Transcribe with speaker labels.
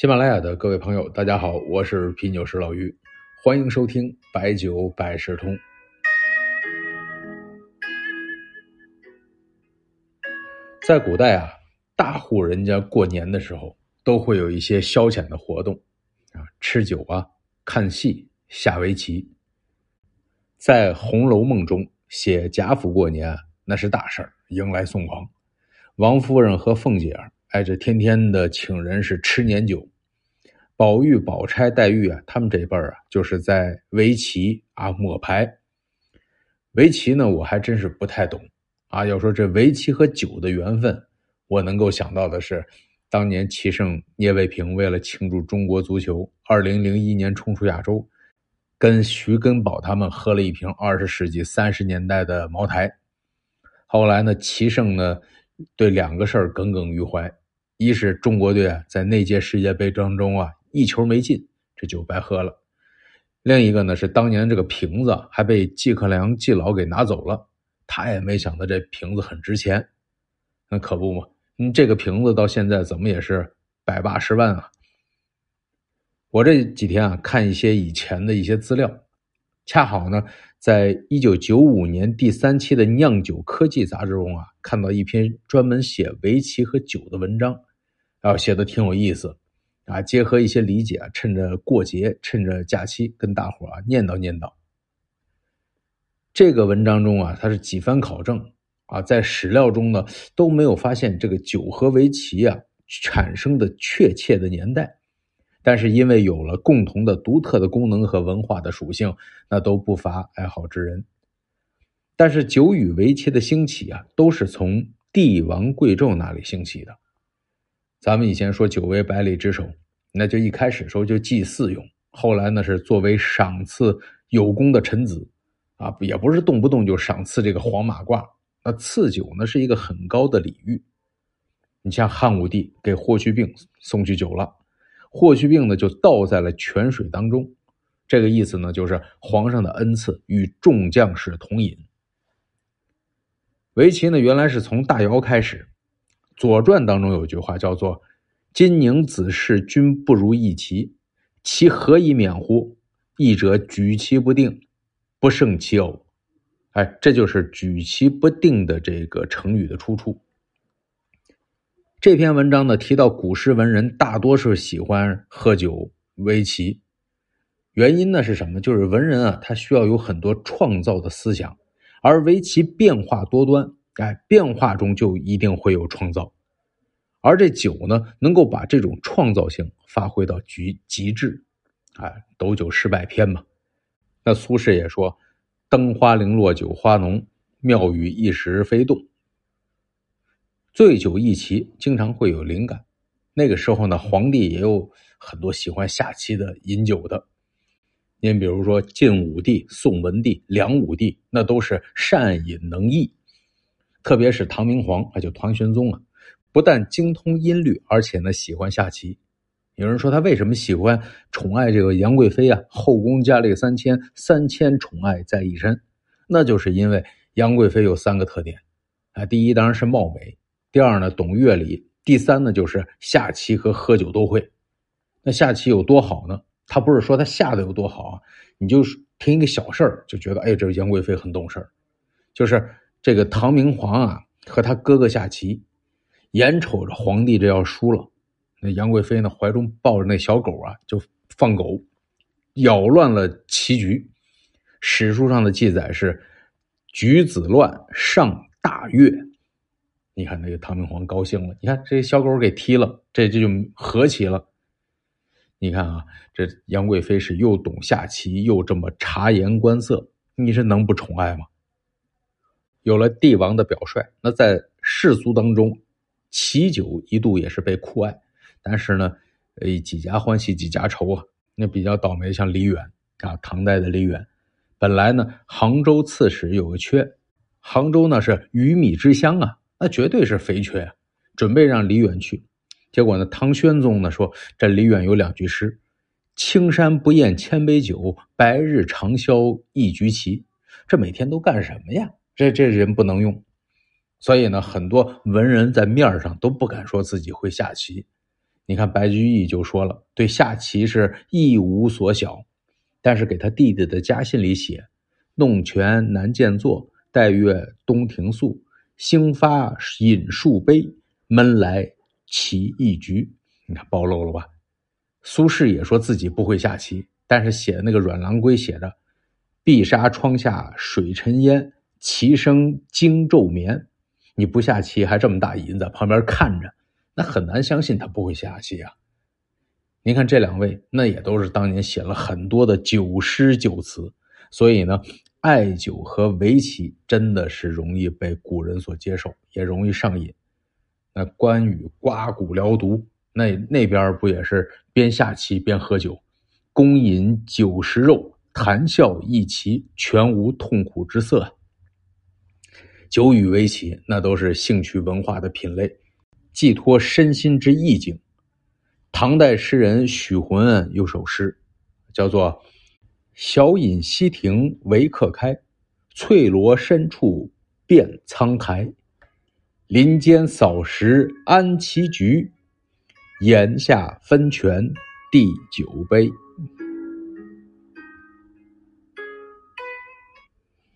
Speaker 1: 喜马拉雅的各位朋友，大家好，我是品酒师老于，欢迎收听白酒百事通。在古代啊，大户人家过年的时候都会有一些消遣的活动啊，吃酒啊，看戏，下围棋。在《红楼梦》中写贾府过年那是大事儿，迎来送往。王夫人和凤姐儿，哎，这天天的请人是吃年酒。宝玉、宝钗、黛玉啊，他们这辈儿啊，就是在围棋啊、摸牌。围棋呢，我还真是不太懂啊。要说这围棋和酒的缘分，我能够想到的是，当年棋圣聂卫平为了庆祝中国足球二零零一年冲出亚洲，跟徐根宝他们喝了一瓶二十世纪三十年代的茅台。后来呢，棋圣呢。对两个事儿耿耿于怀，一是中国队啊在那届世界杯当中啊一球没进，这酒白喝了；另一个呢是当年这个瓶子还被季克良季老给拿走了，他也没想到这瓶子很值钱，那可不嘛，嗯，这个瓶子到现在怎么也是百八十万啊！我这几天啊看一些以前的一些资料，恰好呢。在一九九五年第三期的《酿酒科技》杂志中啊，看到一篇专门写围棋和酒的文章，然后写的挺有意思，啊，结合一些理解啊，趁着过节，趁着假期，跟大伙啊念叨念叨。这个文章中啊，它是几番考证啊，在史料中呢都没有发现这个酒和围棋啊产生的确切的年代。但是因为有了共同的独特的功能和文化的属性，那都不乏爱好之人。但是酒与围棋的兴起啊，都是从帝王贵胄那里兴起的。咱们以前说酒为百里之首，那就一开始时候就祭祀用，后来呢是作为赏赐有功的臣子，啊，也不是动不动就赏赐这个黄马褂。那赐酒呢是一个很高的礼遇。你像汉武帝给霍去病送去酒了。霍去病呢，就倒在了泉水当中，这个意思呢，就是皇上的恩赐与众将士同饮。围棋呢，原来是从大尧开始，《左传》当中有句话叫做“今宁子事君不如一棋，其何以免乎？一者举棋不定，不胜其偶。”哎，这就是“举棋不定”的这个成语的出处。这篇文章呢提到，古时文人大多是喜欢喝酒、围棋，原因呢是什么？就是文人啊，他需要有很多创造的思想，而围棋变化多端，哎，变化中就一定会有创造，而这酒呢，能够把这种创造性发挥到极极致，哎，斗酒诗百篇嘛。那苏轼也说：“灯花零落酒花浓，妙语一时飞动。”醉酒一棋，经常会有灵感。那个时候呢，皇帝也有很多喜欢下棋的、饮酒的。您比如说，晋武帝、宋文帝、梁武帝，那都是善饮能弈。特别是唐明皇，那就唐玄宗啊，不但精通音律，而且呢喜欢下棋。有人说他为什么喜欢宠爱这个杨贵妃啊？后宫佳丽三千，三千宠爱在一身，那就是因为杨贵妃有三个特点啊。第一，当然是貌美。第二呢，懂乐理；第三呢，就是下棋和喝酒都会。那下棋有多好呢？他不是说他下的有多好啊，你就听一个小事儿就觉得，哎，这个杨贵妃很懂事儿。就是这个唐明皇啊，和他哥哥下棋，眼瞅着皇帝这要输了，那杨贵妃呢，怀中抱着那小狗啊，就放狗，咬乱了棋局。史书上的记载是：局子乱，上大悦。你看那个唐明皇高兴了，你看这小狗给踢了，这这就和棋了。你看啊，这杨贵妃是又懂下棋，又这么察言观色，你是能不宠爱吗？有了帝王的表率，那在世俗当中，棋酒一度也是被酷爱。但是呢，呃，几家欢喜几家愁啊。那比较倒霉，像李远啊，唐代的李远，本来呢，杭州刺史有个缺，杭州呢是鱼米之乡啊。那绝对是肥缺啊，准备让李远去，结果呢，唐宣宗呢说这李远有两句诗：“青山不厌千杯酒，白日长啸一局棋。”这每天都干什么呀？这这人不能用。所以呢，很多文人在面上都不敢说自己会下棋。你看白居易就说了，对下棋是一无所晓，但是给他弟弟的家信里写：“弄权难见坐，待月东庭宿。兴发饮数杯，闷来棋一局。”你看暴露了吧？苏轼也说自己不会下棋，但是写的那个《阮郎归》写的：“碧纱窗下水沉烟，棋声惊昼眠。”你不下棋还这么大瘾，在旁边看着。那很难相信他不会下棋啊！您看这两位，那也都是当年写了很多的酒诗酒词，所以呢，爱酒和围棋真的是容易被古人所接受，也容易上瘾。那关羽刮骨疗毒，那那边不也是边下棋边喝酒，公饮酒食肉，谈笑一棋，全无痛苦之色。酒与围棋，那都是兴趣文化的品类。寄托身心之意境。唐代诗人许浑有首诗，叫做“小饮溪亭为客开，翠萝深处遍苍苔。林间扫石安棋局，檐下分泉第九杯。”